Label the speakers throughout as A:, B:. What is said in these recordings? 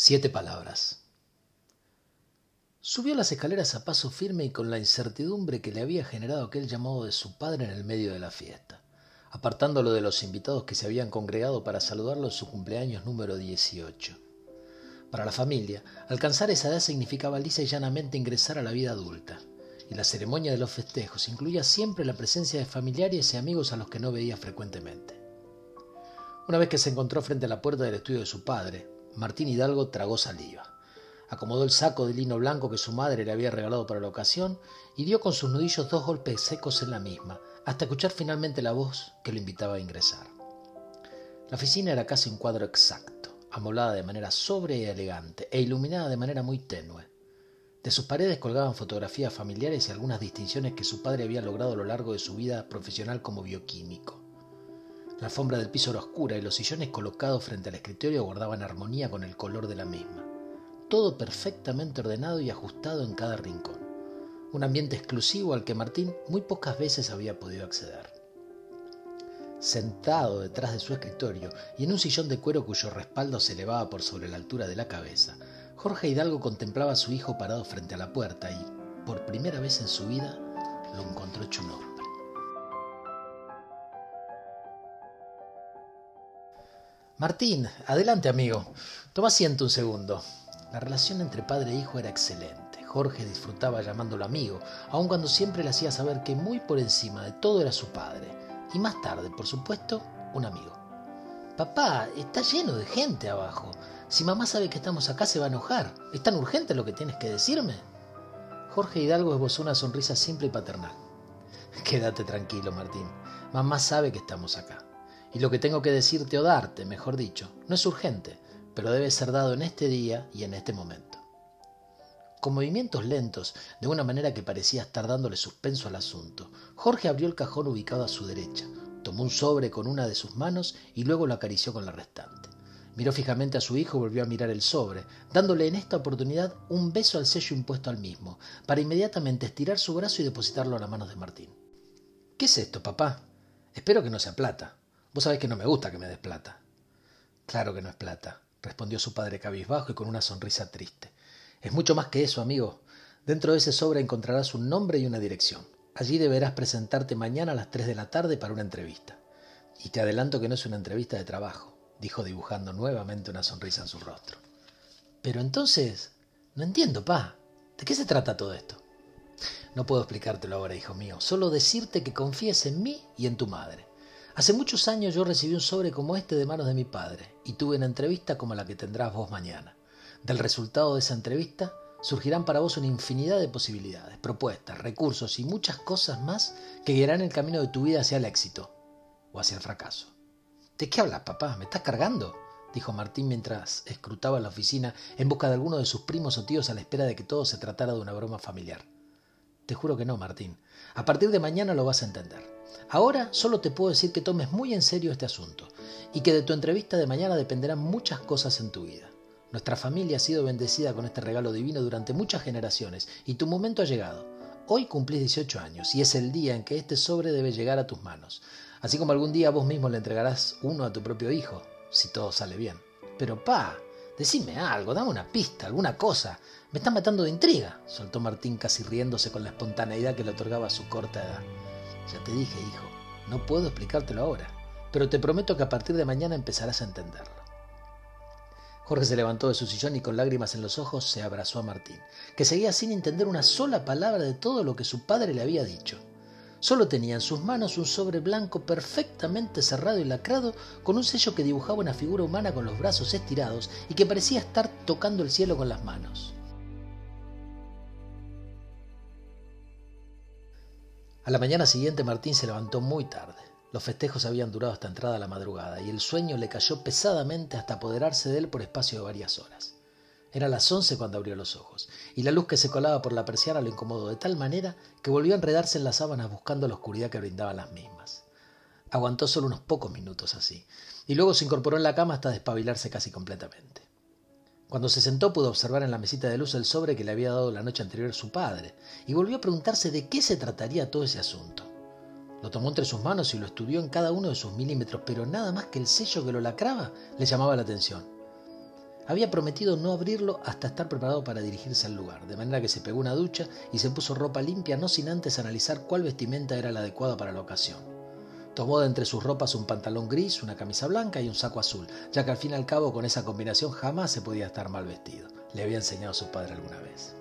A: Siete palabras. Subió las escaleras a paso firme y con la incertidumbre que le había generado aquel llamado de su padre en el medio de la fiesta, apartándolo de los invitados que se habían congregado para saludarlo en su cumpleaños número 18. Para la familia, alcanzar esa edad significaba lisa y llanamente ingresar a la vida adulta, y la ceremonia de los festejos incluía siempre la presencia de familiares y amigos a los que no veía frecuentemente. Una vez que se encontró frente a la puerta del estudio de su padre, Martín Hidalgo tragó saliva. Acomodó el saco de lino blanco que su madre le había regalado para la ocasión y dio con sus nudillos dos golpes secos en la misma, hasta escuchar finalmente la voz que lo invitaba a ingresar. La oficina era casi un cuadro exacto, amoblada de manera sobria y elegante e iluminada de manera muy tenue. De sus paredes colgaban fotografías familiares y algunas distinciones que su padre había logrado a lo largo de su vida profesional como bioquímico. La alfombra del piso era oscura y los sillones colocados frente al escritorio guardaban armonía con el color de la misma. Todo perfectamente ordenado y ajustado en cada rincón. Un ambiente exclusivo al que Martín muy pocas veces había podido acceder. Sentado detrás de su escritorio y en un sillón de cuero cuyo respaldo se elevaba por sobre la altura de la cabeza, Jorge Hidalgo contemplaba a su hijo parado frente a la puerta y, por primera vez en su vida, lo encontró hecho un Martín, adelante amigo. Toma asiento un segundo. La relación entre padre e hijo era excelente. Jorge disfrutaba llamándolo amigo, aun cuando siempre le hacía saber que muy por encima de todo era su padre. Y más tarde, por supuesto, un amigo. Papá, está lleno de gente abajo. Si mamá sabe que estamos acá se va a enojar. ¿Es tan urgente lo que tienes que decirme? Jorge Hidalgo esbozó una sonrisa simple y paternal. Quédate tranquilo, Martín. Mamá sabe que estamos acá. Y lo que tengo que decirte o darte, mejor dicho, no es urgente, pero debe ser dado en este día y en este momento. Con movimientos lentos, de una manera que parecía estar dándole suspenso al asunto, Jorge abrió el cajón ubicado a su derecha, tomó un sobre con una de sus manos y luego lo acarició con la restante. Miró fijamente a su hijo y volvió a mirar el sobre, dándole en esta oportunidad un beso al sello impuesto al mismo, para inmediatamente estirar su brazo y depositarlo a las manos de Martín. ¿Qué es esto, papá? Espero que no sea plata. Vos sabés que no me gusta que me des plata. Claro que no es plata, respondió su padre cabizbajo y con una sonrisa triste. Es mucho más que eso, amigo. Dentro de ese sobre encontrarás un nombre y una dirección. Allí deberás presentarte mañana a las tres de la tarde para una entrevista. Y te adelanto que no es una entrevista de trabajo, dijo dibujando nuevamente una sonrisa en su rostro. Pero entonces, no entiendo, pa. ¿De qué se trata todo esto? No puedo explicártelo ahora, hijo mío, solo decirte que confíes en mí y en tu madre. Hace muchos años yo recibí un sobre como este de manos de mi padre y tuve una entrevista como la que tendrás vos mañana. Del resultado de esa entrevista surgirán para vos una infinidad de posibilidades, propuestas, recursos y muchas cosas más que guiarán el camino de tu vida hacia el éxito o hacia el fracaso. ¿De qué hablas, papá? ¿Me estás cargando? dijo Martín mientras escrutaba la oficina en busca de alguno de sus primos o tíos a la espera de que todo se tratara de una broma familiar. Te juro que no, Martín. A partir de mañana lo vas a entender. Ahora solo te puedo decir que tomes muy en serio este asunto y que de tu entrevista de mañana dependerán muchas cosas en tu vida. Nuestra familia ha sido bendecida con este regalo divino durante muchas generaciones y tu momento ha llegado. Hoy cumplís 18 años y es el día en que este sobre debe llegar a tus manos, así como algún día vos mismo le entregarás uno a tu propio hijo, si todo sale bien. Pero pa, decime algo, dame una pista, alguna cosa. Me están matando de intriga, soltó Martín casi riéndose con la espontaneidad que le otorgaba su corta edad. Ya te dije, hijo, no puedo explicártelo ahora, pero te prometo que a partir de mañana empezarás a entenderlo. Jorge se levantó de su sillón y con lágrimas en los ojos se abrazó a Martín, que seguía sin entender una sola palabra de todo lo que su padre le había dicho. Solo tenía en sus manos un sobre blanco perfectamente cerrado y lacrado con un sello que dibujaba una figura humana con los brazos estirados y que parecía estar tocando el cielo con las manos. A la mañana siguiente Martín se levantó muy tarde. Los festejos habían durado hasta entrada la madrugada y el sueño le cayó pesadamente hasta apoderarse de él por espacio de varias horas. Era las once cuando abrió los ojos, y la luz que se colaba por la persiana lo incomodó de tal manera que volvió a enredarse en las sábanas buscando la oscuridad que brindaban las mismas. Aguantó solo unos pocos minutos así, y luego se incorporó en la cama hasta despabilarse casi completamente. Cuando se sentó pudo observar en la mesita de luz el sobre que le había dado la noche anterior su padre, y volvió a preguntarse de qué se trataría todo ese asunto. Lo tomó entre sus manos y lo estudió en cada uno de sus milímetros, pero nada más que el sello que lo lacraba le llamaba la atención. había prometido no abrirlo hasta estar preparado para dirigirse al lugar, de manera que se pegó una ducha y se puso ropa limpia no sin antes analizar cuál vestimenta era la adecuada para la ocasión. Tomó de entre sus ropas un pantalón gris, una camisa blanca y un saco azul, ya que al fin y al cabo con esa combinación jamás se podía estar mal vestido. Le había enseñado su padre alguna vez.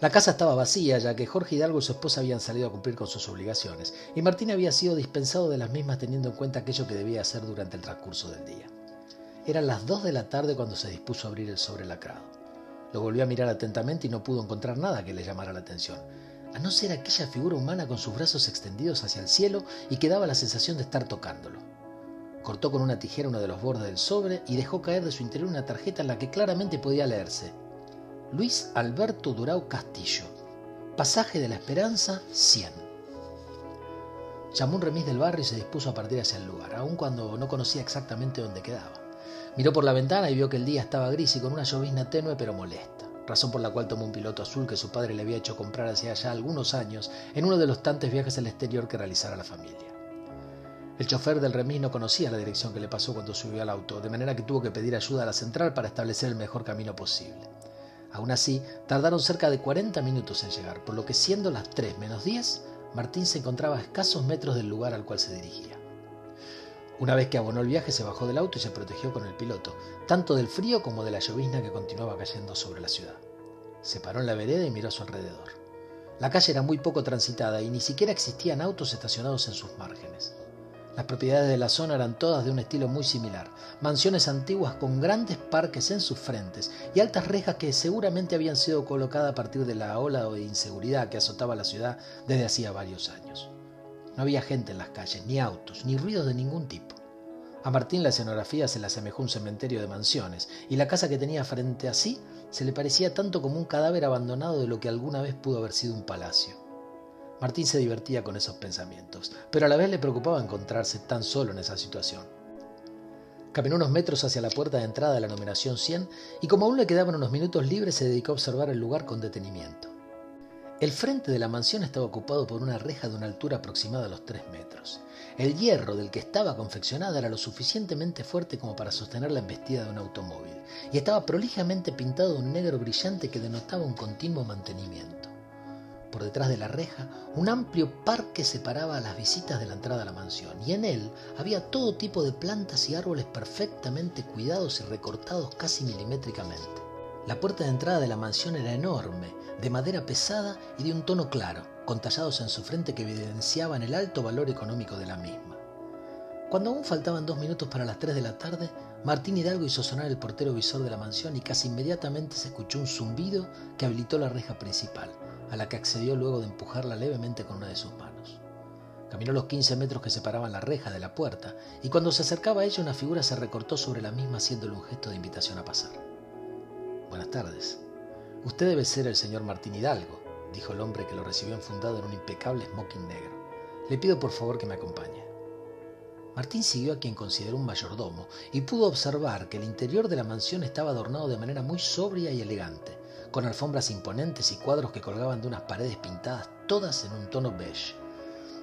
A: La casa estaba vacía, ya que Jorge Hidalgo y su esposa habían salido a cumplir con sus obligaciones, y Martín había sido dispensado de las mismas teniendo en cuenta aquello que debía hacer durante el transcurso del día. Eran las dos de la tarde cuando se dispuso a abrir el sobre lacrado. Lo volvió a mirar atentamente y no pudo encontrar nada que le llamara la atención a no ser aquella figura humana con sus brazos extendidos hacia el cielo y que daba la sensación de estar tocándolo. Cortó con una tijera uno de los bordes del sobre y dejó caer de su interior una tarjeta en la que claramente podía leerse. Luis Alberto Durao Castillo. Pasaje de la Esperanza 100. Llamó un remis del barrio y se dispuso a partir hacia el lugar, aun cuando no conocía exactamente dónde quedaba. Miró por la ventana y vio que el día estaba gris y con una llovizna tenue pero molesta razón por la cual tomó un piloto azul que su padre le había hecho comprar hace ya algunos años en uno de los tantos viajes al exterior que realizara la familia. El chofer del remis no conocía la dirección que le pasó cuando subió al auto, de manera que tuvo que pedir ayuda a la central para establecer el mejor camino posible. Aún así, tardaron cerca de 40 minutos en llegar, por lo que siendo las 3 menos 10, Martín se encontraba a escasos metros del lugar al cual se dirigía. Una vez que abonó el viaje se bajó del auto y se protegió con el piloto, tanto del frío como de la llovizna que continuaba cayendo sobre la ciudad. Se paró en la vereda y miró a su alrededor. La calle era muy poco transitada y ni siquiera existían autos estacionados en sus márgenes. Las propiedades de la zona eran todas de un estilo muy similar, mansiones antiguas con grandes parques en sus frentes y altas rejas que seguramente habían sido colocadas a partir de la ola de inseguridad que azotaba la ciudad desde hacía varios años. No había gente en las calles, ni autos, ni ruidos de ningún tipo. A Martín la escenografía se le asemejó un cementerio de mansiones, y la casa que tenía frente a sí se le parecía tanto como un cadáver abandonado de lo que alguna vez pudo haber sido un palacio. Martín se divertía con esos pensamientos, pero a la vez le preocupaba encontrarse tan solo en esa situación. Caminó unos metros hacia la puerta de entrada de la numeración 100 y como aún le quedaban unos minutos libres se dedicó a observar el lugar con detenimiento. El frente de la mansión estaba ocupado por una reja de una altura aproximada a los tres metros. El hierro del que estaba confeccionada era lo suficientemente fuerte como para sostener la embestida de un automóvil, y estaba prolijamente pintado de un negro brillante que denotaba un continuo mantenimiento. Por detrás de la reja, un amplio parque separaba a las visitas de la entrada a la mansión, y en él había todo tipo de plantas y árboles perfectamente cuidados y recortados casi milimétricamente. La puerta de entrada de la mansión era enorme, de madera pesada y de un tono claro, con tallados en su frente que evidenciaban el alto valor económico de la misma. Cuando aún faltaban dos minutos para las tres de la tarde, Martín Hidalgo hizo sonar el portero visor de la mansión y casi inmediatamente se escuchó un zumbido que habilitó la reja principal, a la que accedió luego de empujarla levemente con una de sus manos. Caminó los 15 metros que separaban la reja de la puerta y cuando se acercaba a ella una figura se recortó sobre la misma haciéndole un gesto de invitación a pasar. Buenas tardes. Usted debe ser el señor Martín Hidalgo, dijo el hombre que lo recibió enfundado en un impecable smoking negro. Le pido por favor que me acompañe. Martín siguió a quien consideró un mayordomo y pudo observar que el interior de la mansión estaba adornado de manera muy sobria y elegante, con alfombras imponentes y cuadros que colgaban de unas paredes pintadas todas en un tono beige.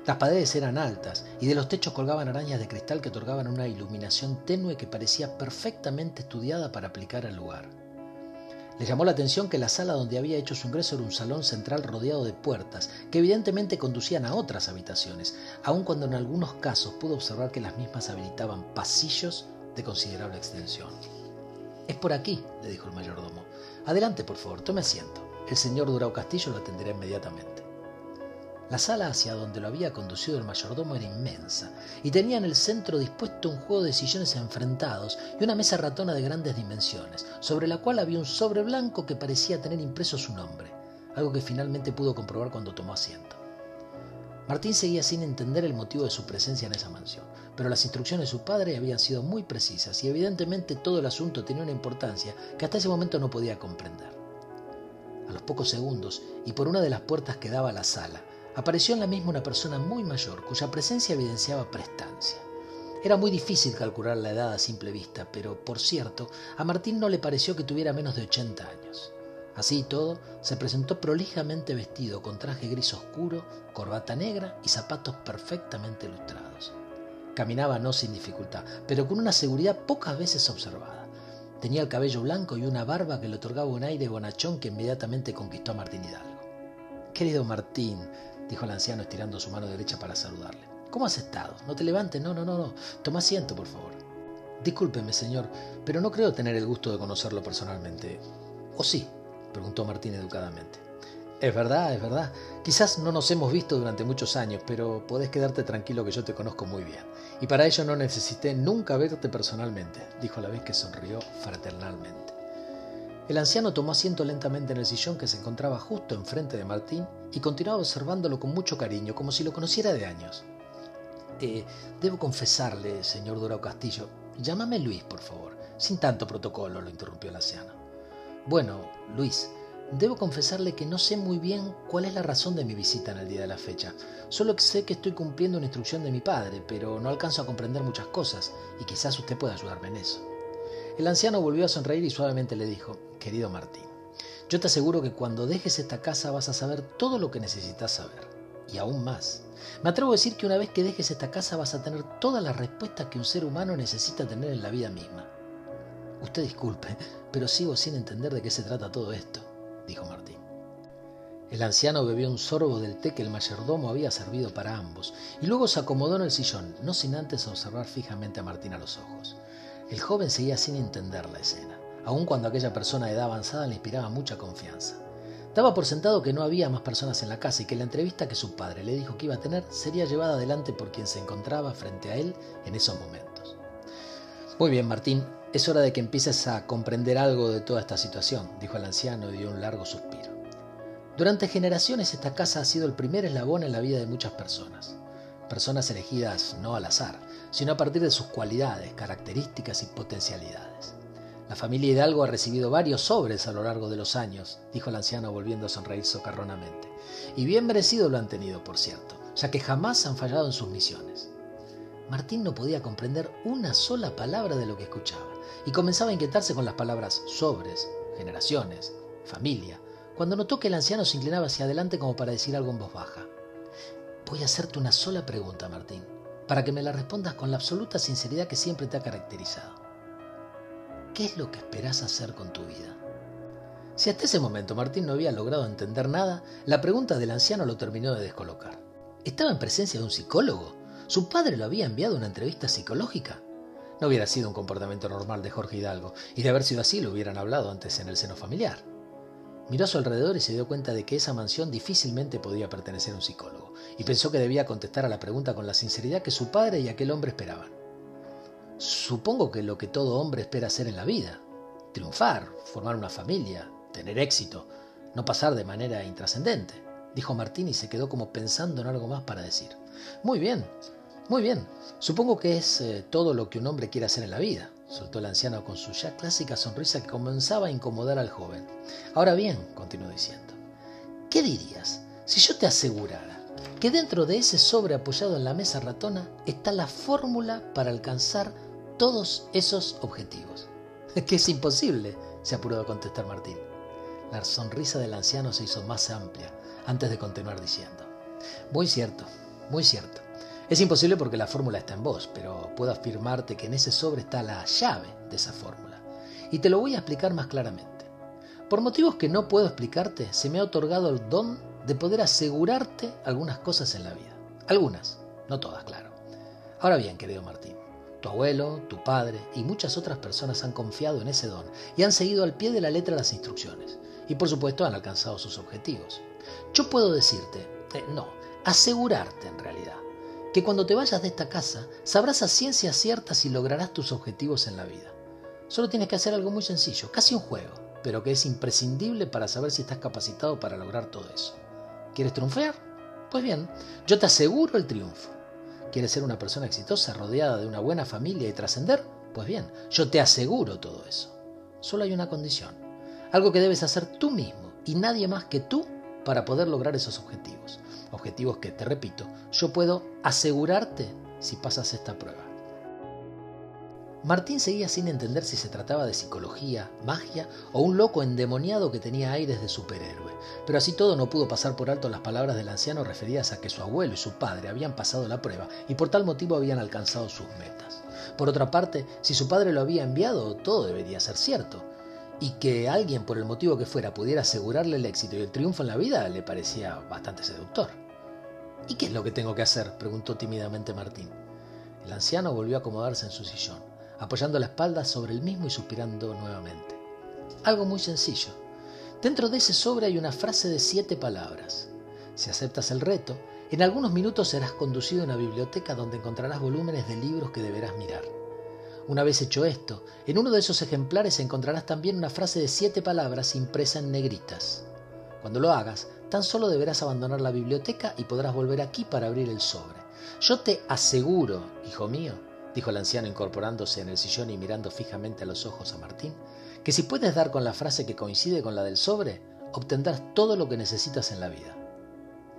A: Las paredes eran altas y de los techos colgaban arañas de cristal que otorgaban una iluminación tenue que parecía perfectamente estudiada para aplicar al lugar. Le llamó la atención que la sala donde había hecho su ingreso era un salón central rodeado de puertas, que evidentemente conducían a otras habitaciones, aun cuando en algunos casos pudo observar que las mismas habilitaban pasillos de considerable extensión. Es por aquí, le dijo el mayordomo. Adelante, por favor, tome asiento. El señor Durao Castillo lo atenderá inmediatamente. La sala hacia donde lo había conducido el mayordomo era inmensa y tenía en el centro dispuesto un juego de sillones enfrentados y una mesa ratona de grandes dimensiones, sobre la cual había un sobre blanco que parecía tener impreso su nombre, algo que finalmente pudo comprobar cuando tomó asiento. Martín seguía sin entender el motivo de su presencia en esa mansión, pero las instrucciones de su padre habían sido muy precisas y evidentemente todo el asunto tenía una importancia que hasta ese momento no podía comprender. A los pocos segundos, y por una de las puertas que daba a la sala, apareció en la misma una persona muy mayor, cuya presencia evidenciaba prestancia. Era muy difícil calcular la edad a simple vista, pero, por cierto, a Martín no le pareció que tuviera menos de 80 años. Así y todo, se presentó prolijamente vestido con traje gris oscuro, corbata negra y zapatos perfectamente ilustrados. Caminaba no sin dificultad, pero con una seguridad pocas veces observada. Tenía el cabello blanco y una barba que le otorgaba un aire bonachón que inmediatamente conquistó a Martín Hidalgo. Querido Martín, dijo el anciano estirando su mano derecha para saludarle. ¿Cómo has estado? No te levantes, no, no, no, no. Toma asiento, por favor. Discúlpeme, señor, pero no creo tener el gusto de conocerlo personalmente. ¿O sí? preguntó Martín educadamente. Es verdad, es verdad. Quizás no nos hemos visto durante muchos años, pero podés quedarte tranquilo que yo te conozco muy bien. Y para ello no necesité nunca verte personalmente, dijo a la vez que sonrió fraternalmente. El anciano tomó asiento lentamente en el sillón que se encontraba justo enfrente de Martín y continuaba observándolo con mucho cariño, como si lo conociera de años. Eh, debo confesarle, señor Durao Castillo, llámame Luis, por favor. Sin tanto protocolo, lo interrumpió el anciano. Bueno, Luis, Debo confesarle que no sé muy bien cuál es la razón de mi visita en el día de la fecha. Solo sé que estoy cumpliendo una instrucción de mi padre, pero no alcanzo a comprender muchas cosas y quizás usted pueda ayudarme en eso. El anciano volvió a sonreír y suavemente le dijo, querido Martín, yo te aseguro que cuando dejes esta casa vas a saber todo lo que necesitas saber, y aún más. Me atrevo a decir que una vez que dejes esta casa vas a tener todas las respuestas que un ser humano necesita tener en la vida misma. Usted disculpe, pero sigo sin entender de qué se trata todo esto dijo Martín. El anciano bebió un sorbo del té que el mayordomo había servido para ambos y luego se acomodó en el sillón, no sin antes observar fijamente a Martín a los ojos. El joven seguía sin entender la escena, aun cuando aquella persona de edad avanzada le inspiraba mucha confianza. Daba por sentado que no había más personas en la casa y que la entrevista que su padre le dijo que iba a tener sería llevada adelante por quien se encontraba frente a él en esos momentos. Muy bien, Martín, es hora de que empieces a comprender algo de toda esta situación, dijo el anciano y dio un largo suspiro. Durante generaciones esta casa ha sido el primer eslabón en la vida de muchas personas. Personas elegidas no al azar, sino a partir de sus cualidades, características y potencialidades. La familia Hidalgo ha recibido varios sobres a lo largo de los años, dijo el anciano volviendo a sonreír socarronamente. Y bien merecido lo han tenido, por cierto, ya que jamás han fallado en sus misiones. Martín no podía comprender una sola palabra de lo que escuchaba y comenzaba a inquietarse con las palabras sobres, generaciones, familia, cuando notó que el anciano se inclinaba hacia adelante como para decir algo en voz baja. Voy a hacerte una sola pregunta, Martín, para que me la respondas con la absoluta sinceridad que siempre te ha caracterizado. ¿Qué es lo que esperas hacer con tu vida? Si hasta ese momento Martín no había logrado entender nada, la pregunta del anciano lo terminó de descolocar. ¿Estaba en presencia de un psicólogo? ¿Su padre lo había enviado a una entrevista psicológica? No hubiera sido un comportamiento normal de Jorge Hidalgo, y de haber sido así lo hubieran hablado antes en el seno familiar. Miró a su alrededor y se dio cuenta de que esa mansión difícilmente podía pertenecer a un psicólogo, y pensó que debía contestar a la pregunta con la sinceridad que su padre y aquel hombre esperaban. Supongo que lo que todo hombre espera hacer en la vida, triunfar, formar una familia, tener éxito, no pasar de manera intrascendente, dijo Martín y se quedó como pensando en algo más para decir. Muy bien, muy bien, supongo que es eh, todo lo que un hombre quiere hacer en la vida, soltó el anciano con su ya clásica sonrisa que comenzaba a incomodar al joven. Ahora bien, continuó diciendo, ¿qué dirías si yo te asegurara que dentro de ese sobre apoyado en la mesa ratona está la fórmula para alcanzar todos esos objetivos? que es imposible, se apuró a contestar Martín. La sonrisa del anciano se hizo más amplia antes de continuar diciendo, muy cierto, muy cierto. Es imposible porque la fórmula está en vos, pero puedo afirmarte que en ese sobre está la llave de esa fórmula. Y te lo voy a explicar más claramente. Por motivos que no puedo explicarte, se me ha otorgado el don de poder asegurarte algunas cosas en la vida. Algunas, no todas, claro. Ahora bien, querido Martín, tu abuelo, tu padre y muchas otras personas han confiado en ese don y han seguido al pie de la letra las instrucciones. Y por supuesto han alcanzado sus objetivos. Yo puedo decirte, eh, no, asegurarte en realidad, que cuando te vayas de esta casa sabrás a ciencia cierta si lograrás tus objetivos en la vida. Solo tienes que hacer algo muy sencillo, casi un juego, pero que es imprescindible para saber si estás capacitado para lograr todo eso. ¿Quieres triunfar? Pues bien, yo te aseguro el triunfo. ¿Quieres ser una persona exitosa, rodeada de una buena familia y trascender? Pues bien, yo te aseguro todo eso. Solo hay una condición, algo que debes hacer tú mismo y nadie más que tú para poder lograr esos objetivos objetivos que, te repito, yo puedo asegurarte si pasas esta prueba. Martín seguía sin entender si se trataba de psicología, magia o un loco endemoniado que tenía aires de superhéroe, pero así todo no pudo pasar por alto las palabras del anciano referidas a que su abuelo y su padre habían pasado la prueba y por tal motivo habían alcanzado sus metas. Por otra parte, si su padre lo había enviado, todo debería ser cierto. Y que alguien, por el motivo que fuera, pudiera asegurarle el éxito y el triunfo en la vida, le parecía bastante seductor. ¿Y qué es lo que tengo que hacer? preguntó tímidamente Martín. El anciano volvió a acomodarse en su sillón, apoyando la espalda sobre el mismo y suspirando nuevamente. Algo muy sencillo. Dentro de ese sobre hay una frase de siete palabras. Si aceptas el reto, en algunos minutos serás conducido a una biblioteca donde encontrarás volúmenes de libros que deberás mirar. Una vez hecho esto, en uno de esos ejemplares encontrarás también una frase de siete palabras impresa en negritas. Cuando lo hagas, tan solo deberás abandonar la biblioteca y podrás volver aquí para abrir el sobre. Yo te aseguro, hijo mío, dijo el anciano incorporándose en el sillón y mirando fijamente a los ojos a Martín, que si puedes dar con la frase que coincide con la del sobre, obtendrás todo lo que necesitas en la vida.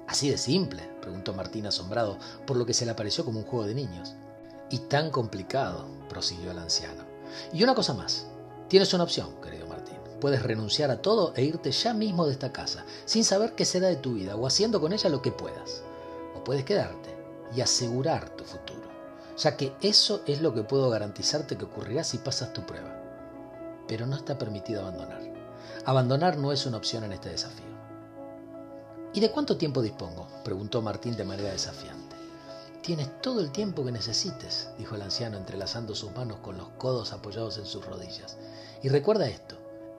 A: Así de simple, preguntó Martín asombrado por lo que se le pareció como un juego de niños. Y tan complicado, prosiguió el anciano. Y una cosa más, tienes una opción, querido Martín. Puedes renunciar a todo e irte ya mismo de esta casa, sin saber qué será de tu vida o haciendo con ella lo que puedas. O puedes quedarte y asegurar tu futuro, ya que eso es lo que puedo garantizarte que ocurrirá si pasas tu prueba pero no está permitido abandonar. Abandonar no es una opción en este desafío. ¿Y de cuánto tiempo dispongo? preguntó Martín de manera desafiante. Tienes todo el tiempo que necesites, dijo el anciano entrelazando sus manos con los codos apoyados en sus rodillas. Y recuerda esto,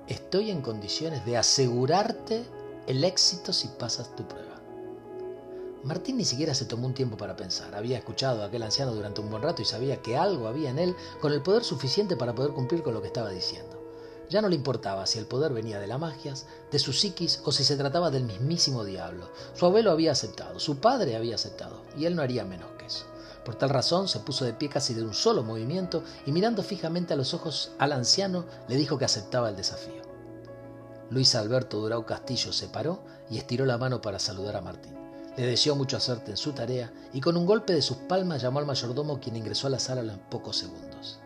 A: estoy en condiciones de asegurarte el éxito si pasas tu prueba. Martín ni siquiera se tomó un tiempo para pensar. Había escuchado a aquel anciano durante un buen rato y sabía que algo había en él con el poder suficiente para poder cumplir con lo que estaba diciendo. Ya no le importaba si el poder venía de la magia, de su psiquis o si se trataba del mismísimo diablo. Su abuelo había aceptado, su padre había aceptado, y él no haría menos que eso. Por tal razón se puso de pie casi de un solo movimiento y mirando fijamente a los ojos al anciano le dijo que aceptaba el desafío. Luis Alberto Durao Castillo se paró y estiró la mano para saludar a Martín. Le deseó mucha suerte en su tarea y con un golpe de sus palmas llamó al mayordomo quien ingresó a la sala en pocos segundos.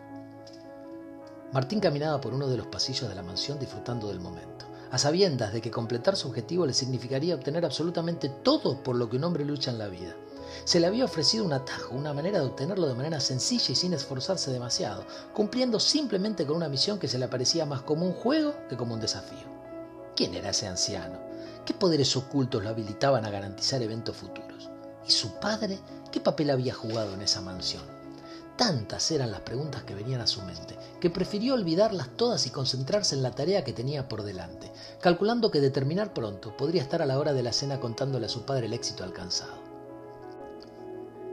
A: Martín caminaba por uno de los pasillos de la mansión disfrutando del momento, a sabiendas de que completar su objetivo le significaría obtener absolutamente todo por lo que un hombre lucha en la vida. Se le había ofrecido un atajo, una manera de obtenerlo de manera sencilla y sin esforzarse demasiado, cumpliendo simplemente con una misión que se le parecía más como un juego que como un desafío. ¿Quién era ese anciano? ¿Qué poderes ocultos lo habilitaban a garantizar eventos futuros? ¿Y su padre? ¿Qué papel había jugado en esa mansión? Tantas eran las preguntas que venían a su mente, que prefirió olvidarlas todas y concentrarse en la tarea que tenía por delante, calculando que de terminar pronto podría estar a la hora de la cena contándole a su padre el éxito alcanzado.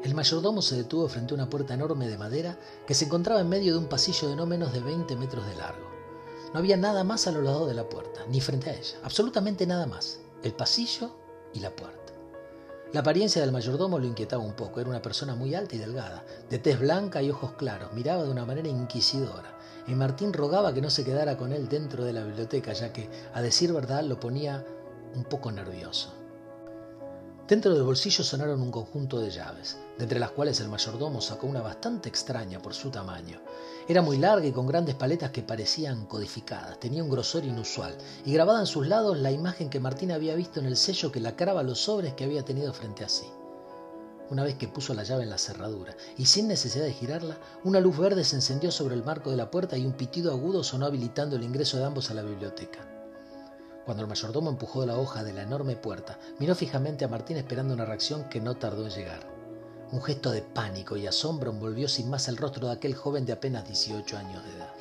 A: El mayordomo se detuvo frente a una puerta enorme de madera que se encontraba en medio de un pasillo de no menos de 20 metros de largo. No había nada más a lo lado de la puerta, ni frente a ella, absolutamente nada más. El pasillo y la puerta. La apariencia del mayordomo lo inquietaba un poco. Era una persona muy alta y delgada, de tez blanca y ojos claros. Miraba de una manera inquisidora. Y Martín rogaba que no se quedara con él dentro de la biblioteca, ya que, a decir verdad, lo ponía un poco nervioso. Dentro del bolsillo sonaron un conjunto de llaves, de entre las cuales el mayordomo sacó una bastante extraña por su tamaño. Era muy larga y con grandes paletas que parecían codificadas, tenía un grosor inusual, y grabada en sus lados la imagen que Martín había visto en el sello que lacraba los sobres que había tenido frente a sí. Una vez que puso la llave en la cerradura, y sin necesidad de girarla, una luz verde se encendió sobre el marco de la puerta y un pitido agudo sonó habilitando el ingreso de ambos a la biblioteca. Cuando el mayordomo empujó la hoja de la enorme puerta, miró fijamente a Martín esperando una reacción que no tardó en llegar. Un gesto de pánico y asombro envolvió sin más el rostro de aquel joven de apenas 18 años de edad.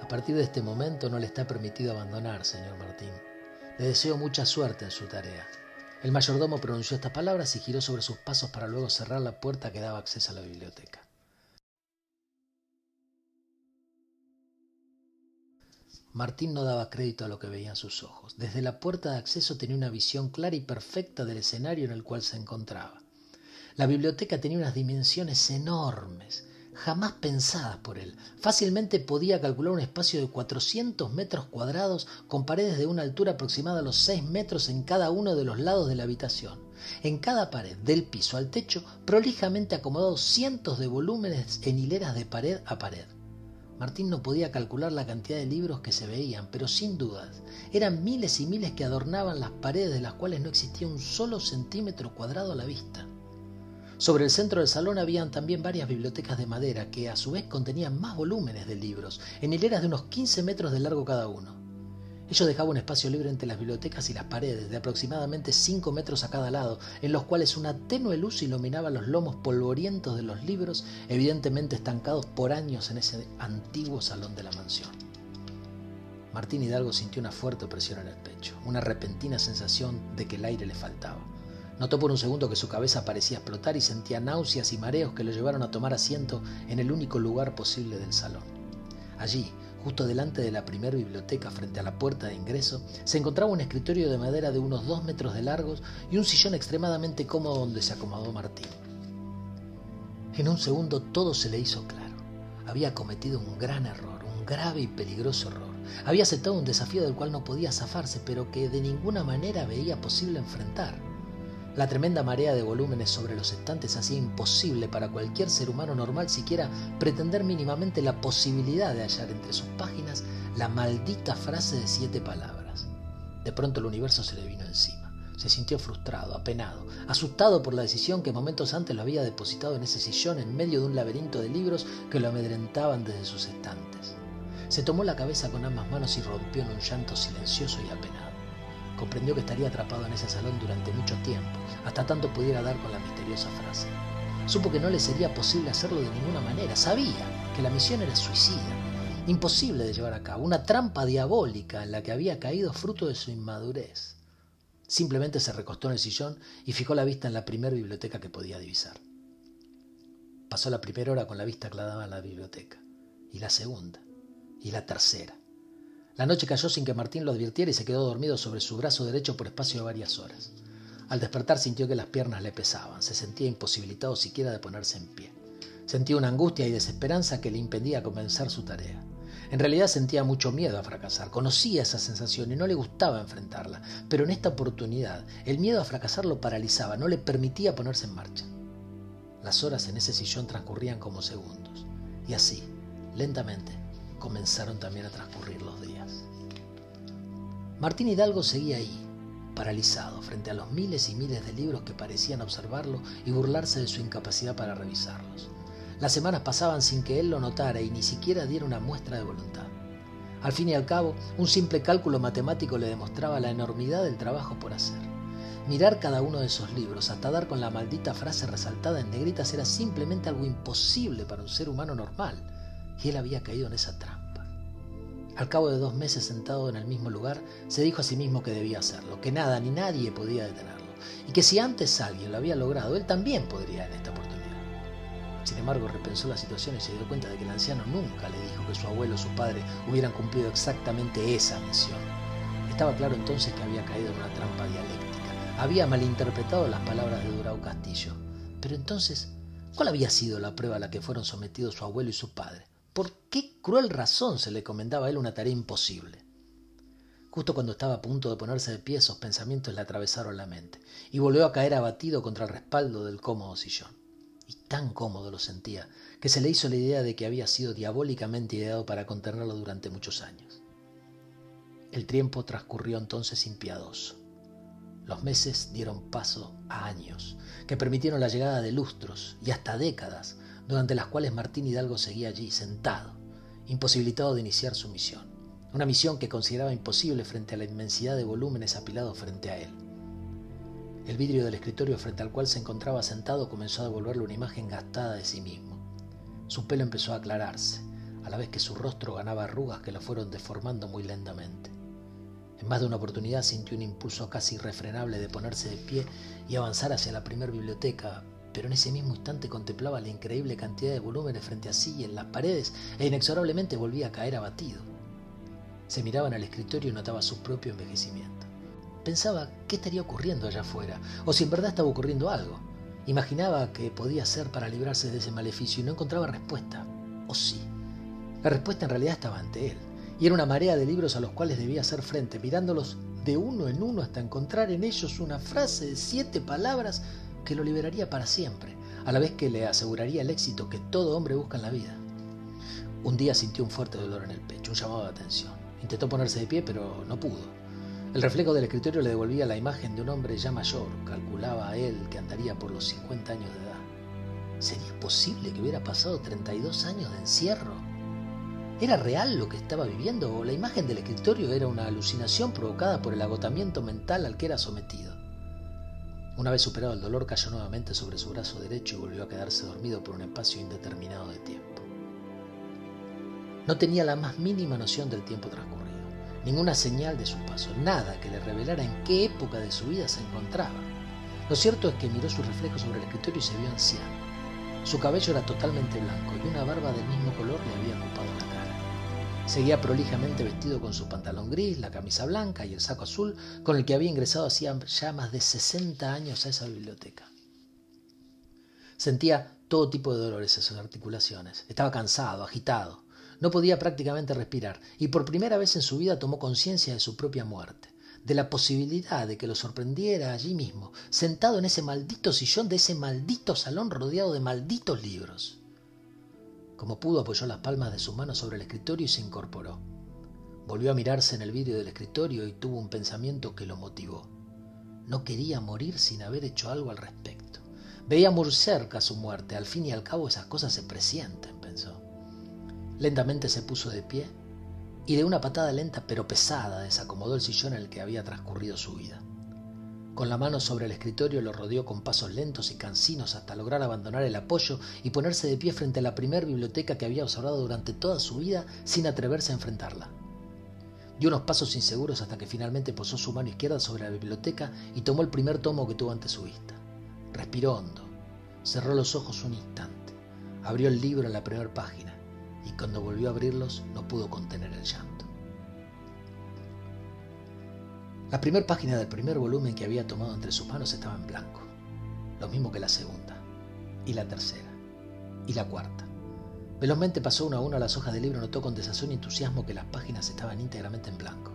A: A partir de este momento no le está permitido abandonar, señor Martín. Le deseo mucha suerte en su tarea. El mayordomo pronunció estas palabras y giró sobre sus pasos para luego cerrar la puerta que daba acceso a la biblioteca. Martín no daba crédito a lo que veían sus ojos. Desde la puerta de acceso tenía una visión clara y perfecta del escenario en el cual se encontraba. La biblioteca tenía unas dimensiones enormes, jamás pensadas por él. Fácilmente podía calcular un espacio de 400 metros cuadrados con paredes de una altura aproximada a los 6 metros en cada uno de los lados de la habitación. En cada pared, del piso al techo, prolijamente acomodados cientos de volúmenes en hileras de pared a pared. Martín no podía calcular la cantidad de libros que se veían, pero sin dudas eran miles y miles que adornaban las paredes de las cuales no existía un solo centímetro cuadrado a la vista. Sobre el centro del salón habían también varias bibliotecas de madera que a su vez contenían más volúmenes de libros, en hileras de unos 15 metros de largo cada uno. Ello dejaba un espacio libre entre las bibliotecas y las paredes, de aproximadamente 5 metros a cada lado, en los cuales una tenue luz iluminaba los lomos polvorientos de los libros, evidentemente estancados por años en ese antiguo salón de la mansión. Martín Hidalgo sintió una fuerte opresión en el pecho, una repentina sensación de que el aire le faltaba. Notó por un segundo que su cabeza parecía explotar y sentía náuseas y mareos que lo llevaron a tomar asiento en el único lugar posible del salón. Allí, justo delante de la primera biblioteca, frente a la puerta de ingreso, se encontraba un escritorio de madera de unos dos metros de largos y un sillón extremadamente cómodo donde se acomodó Martín. En un segundo todo se le hizo claro. Había cometido un gran error, un grave y peligroso error. Había aceptado un desafío del cual no podía zafarse, pero que de ninguna manera veía posible enfrentar. La tremenda marea de volúmenes sobre los estantes hacía imposible para cualquier ser humano normal siquiera pretender mínimamente la posibilidad de hallar entre sus páginas la maldita frase de siete palabras. De pronto el universo se le vino encima. Se sintió frustrado, apenado, asustado por la decisión que momentos antes lo había depositado en ese sillón en medio de un laberinto de libros que lo amedrentaban desde sus estantes. Se tomó la cabeza con ambas manos y rompió en un llanto silencioso y apenado. Comprendió que estaría atrapado en ese salón durante mucho tiempo, hasta tanto pudiera dar con la misteriosa frase. Supo que no le sería posible hacerlo de ninguna manera. Sabía que la misión era suicida, imposible de llevar a cabo, una trampa diabólica en la que había caído fruto de su inmadurez. Simplemente se recostó en el sillón y fijó la vista en la primera biblioteca que podía divisar. Pasó la primera hora con la vista clavada en la biblioteca, y la segunda, y la tercera. La noche cayó sin que Martín lo advirtiera y se quedó dormido sobre su brazo derecho por espacio de varias horas. Al despertar sintió que las piernas le pesaban, se sentía imposibilitado siquiera de ponerse en pie. Sentía una angustia y desesperanza que le impedía comenzar su tarea. En realidad sentía mucho miedo a fracasar, conocía esa sensación y no le gustaba enfrentarla, pero en esta oportunidad el miedo a fracasar lo paralizaba, no le permitía ponerse en marcha. Las horas en ese sillón transcurrían como segundos, y así, lentamente, comenzaron también a transcurrir los días. Martín Hidalgo seguía ahí, paralizado, frente a los miles y miles de libros que parecían observarlo y burlarse de su incapacidad para revisarlos. Las semanas pasaban sin que él lo notara y ni siquiera diera una muestra de voluntad. Al fin y al cabo, un simple cálculo matemático le demostraba la enormidad del trabajo por hacer. Mirar cada uno de esos libros hasta dar con la maldita frase resaltada en negritas era simplemente algo imposible para un ser humano normal, y él había caído en esa trampa. Al cabo de dos meses sentado en el mismo lugar, se dijo a sí mismo que debía hacerlo, que nada ni nadie podía detenerlo, y que si antes alguien lo había logrado, él también podría en esta oportunidad. Sin embargo, repensó la situación y se dio cuenta de que el anciano nunca le dijo que su abuelo o su padre hubieran cumplido exactamente esa misión. Estaba claro entonces que había caído en una trampa dialéctica. Había malinterpretado las palabras de Durao Castillo. Pero entonces, ¿cuál había sido la prueba a la que fueron sometidos su abuelo y su padre? ¿Por qué cruel razón se le encomendaba a él una tarea imposible? Justo cuando estaba a punto de ponerse de pie, esos pensamientos le atravesaron la mente y volvió a caer abatido contra el respaldo del cómodo sillón. Y tan cómodo lo sentía que se le hizo la idea de que había sido diabólicamente ideado para contenerlo durante muchos años. El tiempo transcurrió entonces impiadoso. Los meses dieron paso a años, que permitieron la llegada de lustros y hasta décadas durante las cuales Martín Hidalgo seguía allí, sentado, imposibilitado de iniciar su misión, una misión que consideraba imposible frente a la inmensidad de volúmenes apilados frente a él. El vidrio del escritorio frente al cual se encontraba sentado comenzó a devolverle una imagen gastada de sí mismo. Su pelo empezó a aclararse, a la vez que su rostro ganaba arrugas que lo fueron deformando muy lentamente. En más de una oportunidad sintió un impulso casi irrefrenable de ponerse de pie y avanzar hacia la primera biblioteca, pero en ese mismo instante contemplaba la increíble cantidad de volúmenes frente a sí y en las paredes e inexorablemente volvía a caer abatido. Se miraba en el escritorio y notaba su propio envejecimiento. Pensaba qué estaría ocurriendo allá afuera, o si en verdad estaba ocurriendo algo. Imaginaba que podía hacer para librarse de ese maleficio y no encontraba respuesta. ¿O sí? La respuesta en realidad estaba ante él, y era una marea de libros a los cuales debía hacer frente, mirándolos de uno en uno hasta encontrar en ellos una frase de siete palabras que lo liberaría para siempre, a la vez que le aseguraría el éxito que todo hombre busca en la vida. Un día sintió un fuerte dolor en el pecho, un llamado de atención. Intentó ponerse de pie, pero no pudo. El reflejo del escritorio le devolvía la imagen de un hombre ya mayor, calculaba a él que andaría por los 50 años de edad. ¿Sería posible que hubiera pasado 32 años de encierro? ¿Era real lo que estaba viviendo o la imagen del escritorio era una alucinación provocada por el agotamiento mental al que era sometido? Una vez superado el dolor, cayó nuevamente sobre su brazo derecho y volvió a quedarse dormido por un espacio indeterminado de tiempo. No tenía la más mínima noción del tiempo transcurrido, ninguna señal de su paso, nada que le revelara en qué época de su vida se encontraba. Lo cierto es que miró su reflejo sobre el escritorio y se vio anciano. Su cabello era totalmente blanco y una barba del mismo color le había ocupado la. Seguía prolijamente vestido con su pantalón gris, la camisa blanca y el saco azul con el que había ingresado hacía ya más de 60 años a esa biblioteca. Sentía todo tipo de dolores en sus articulaciones. Estaba cansado, agitado. No podía prácticamente respirar y por primera vez en su vida tomó conciencia de su propia muerte, de la posibilidad de que lo sorprendiera allí mismo, sentado en ese maldito sillón de ese maldito salón rodeado de malditos libros. Como pudo apoyó las palmas de sus manos sobre el escritorio y se incorporó. Volvió a mirarse en el vidrio del escritorio y tuvo un pensamiento que lo motivó. No quería morir sin haber hecho algo al respecto. Veía muy cerca su muerte, al fin y al cabo esas cosas se presienten, pensó. Lentamente se puso de pie y de una patada lenta pero pesada desacomodó el sillón en el que había transcurrido su vida. Con la mano sobre el escritorio lo rodeó con pasos lentos y cansinos hasta lograr abandonar el apoyo y ponerse de pie frente a la primer biblioteca que había observado durante toda su vida sin atreverse a enfrentarla. Dio unos pasos inseguros hasta que finalmente posó su mano izquierda sobre la biblioteca y tomó el primer tomo que tuvo ante su vista. Respiró hondo, cerró los ojos un instante, abrió el libro en la primera página y cuando volvió a abrirlos no pudo contener el llanto. La primera página del primer volumen que había tomado entre sus manos estaba en blanco, lo mismo que la segunda, y la tercera, y la cuarta. Velozmente pasó uno a uno las hojas del libro y notó con desazón y entusiasmo que las páginas estaban íntegramente en blanco.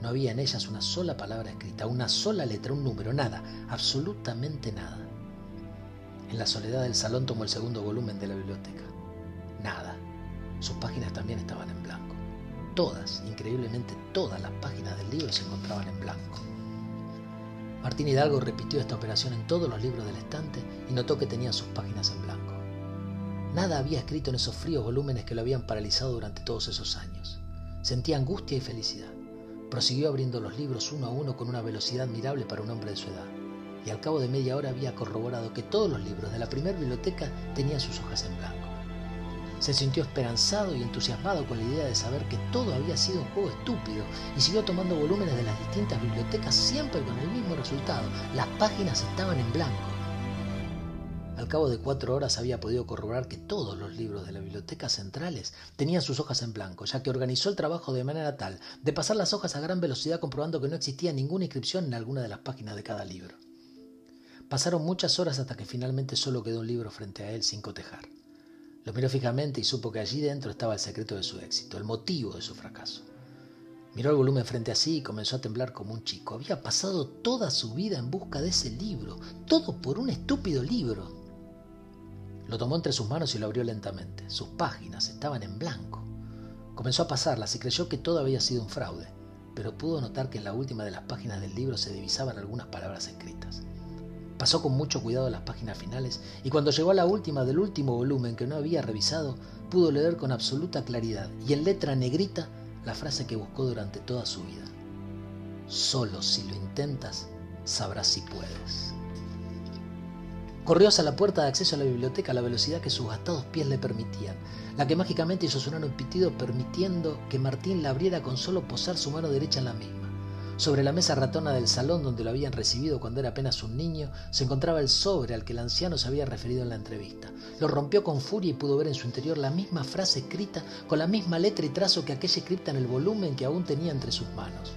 A: No había en ellas una sola palabra escrita, una sola letra, un número, nada, absolutamente nada. En la soledad del salón tomó el segundo volumen de la biblioteca. Nada. Sus páginas también estaban en blanco. Todas, increíblemente todas las páginas del libro se encontraban en blanco. Martín Hidalgo repitió esta operación en todos los libros del estante y notó que tenía sus páginas en blanco. Nada había escrito en esos fríos volúmenes que lo habían paralizado durante todos esos años. Sentía angustia y felicidad. Prosiguió abriendo los libros uno a uno con una velocidad admirable para un hombre de su edad, y al cabo de media hora había corroborado que todos los libros de la primera biblioteca tenían sus hojas en blanco. Se sintió esperanzado y entusiasmado con la idea de saber que todo había sido un juego estúpido y siguió tomando volúmenes de las distintas bibliotecas siempre con el mismo resultado. Las páginas estaban en blanco. Al cabo de cuatro horas había podido corroborar que todos los libros de las bibliotecas centrales tenían sus hojas en blanco, ya que organizó el trabajo de manera tal de pasar las hojas a gran velocidad comprobando que no existía ninguna inscripción en alguna de las páginas de cada libro. Pasaron muchas horas hasta que finalmente solo quedó un libro frente a él sin cotejar. Lo miró fijamente y supo que allí dentro estaba el secreto de su éxito, el motivo de su fracaso. Miró el volumen frente a sí y comenzó a temblar como un chico. Había pasado toda su vida en busca de ese libro, todo por un estúpido libro. Lo tomó entre sus manos y lo abrió lentamente. Sus páginas estaban en blanco. Comenzó a pasarlas y creyó que todo había sido un fraude, pero pudo notar que en la última de las páginas del libro se divisaban algunas palabras escritas. Pasó con mucho cuidado las páginas finales y cuando llegó a la última del último volumen que no había revisado, pudo leer con absoluta claridad y en letra negrita la frase que buscó durante toda su vida. Solo si lo intentas, sabrás si puedes. Corrió hacia la puerta de acceso a la biblioteca a la velocidad que sus gastados pies le permitían, la que mágicamente hizo sonar un pitido permitiendo que Martín la abriera con solo posar su mano derecha en la misma. Sobre la mesa ratona del salón donde lo habían recibido cuando era apenas un niño, se encontraba el sobre al que el anciano se había referido en la entrevista. Lo rompió con furia y pudo ver en su interior la misma frase escrita con la misma letra y trazo que aquella escrita en el volumen que aún tenía entre sus manos.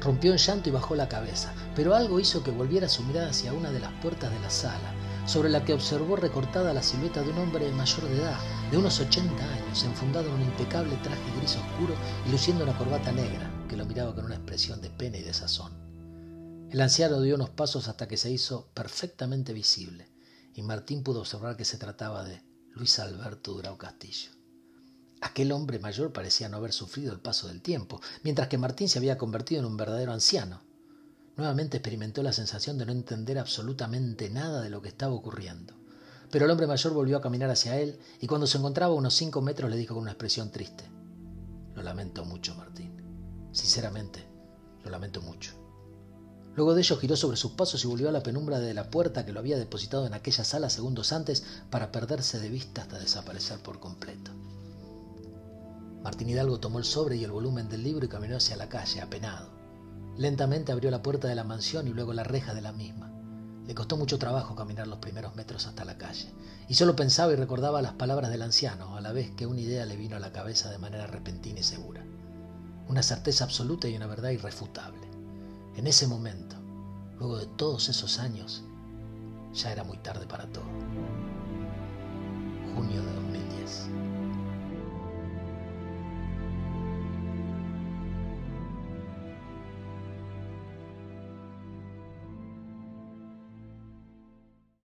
A: Rompió en llanto y bajó la cabeza, pero algo hizo que volviera su mirada hacia una de las puertas de la sala, sobre la que observó recortada la silueta de un hombre mayor de edad, de unos 80 años, enfundado en un impecable traje gris oscuro y luciendo una corbata negra, que lo miraba con una expresión de pena y de sazón. El anciano dio unos pasos hasta que se hizo perfectamente visible, y Martín pudo observar que se trataba de Luis Alberto Durao Castillo. Aquel hombre mayor parecía no haber sufrido el paso del tiempo, mientras que Martín se había convertido en un verdadero anciano. Nuevamente experimentó la sensación de no entender absolutamente nada de lo que estaba ocurriendo. pero el hombre mayor volvió a caminar hacia él y cuando se encontraba a unos cinco metros le dijo con una expresión triste, Lo lamento mucho, Martín. Sinceramente, lo lamento mucho. Luego de ello giró sobre sus pasos y volvió a la penumbra de la puerta que lo había depositado en aquella sala segundos antes para perderse de vista hasta desaparecer por completo. Martín Hidalgo tomó el sobre y el volumen del libro y caminó hacia la calle, apenado. Lentamente abrió la puerta de la mansión y luego la reja de la misma. Le costó mucho trabajo caminar los primeros metros hasta la calle, y solo pensaba y recordaba las palabras del anciano, a la vez que una idea le vino a la cabeza de manera repentina y segura una certeza absoluta y una verdad irrefutable. En ese momento, luego de todos esos años, ya era muy tarde para todo. Junio de 2010.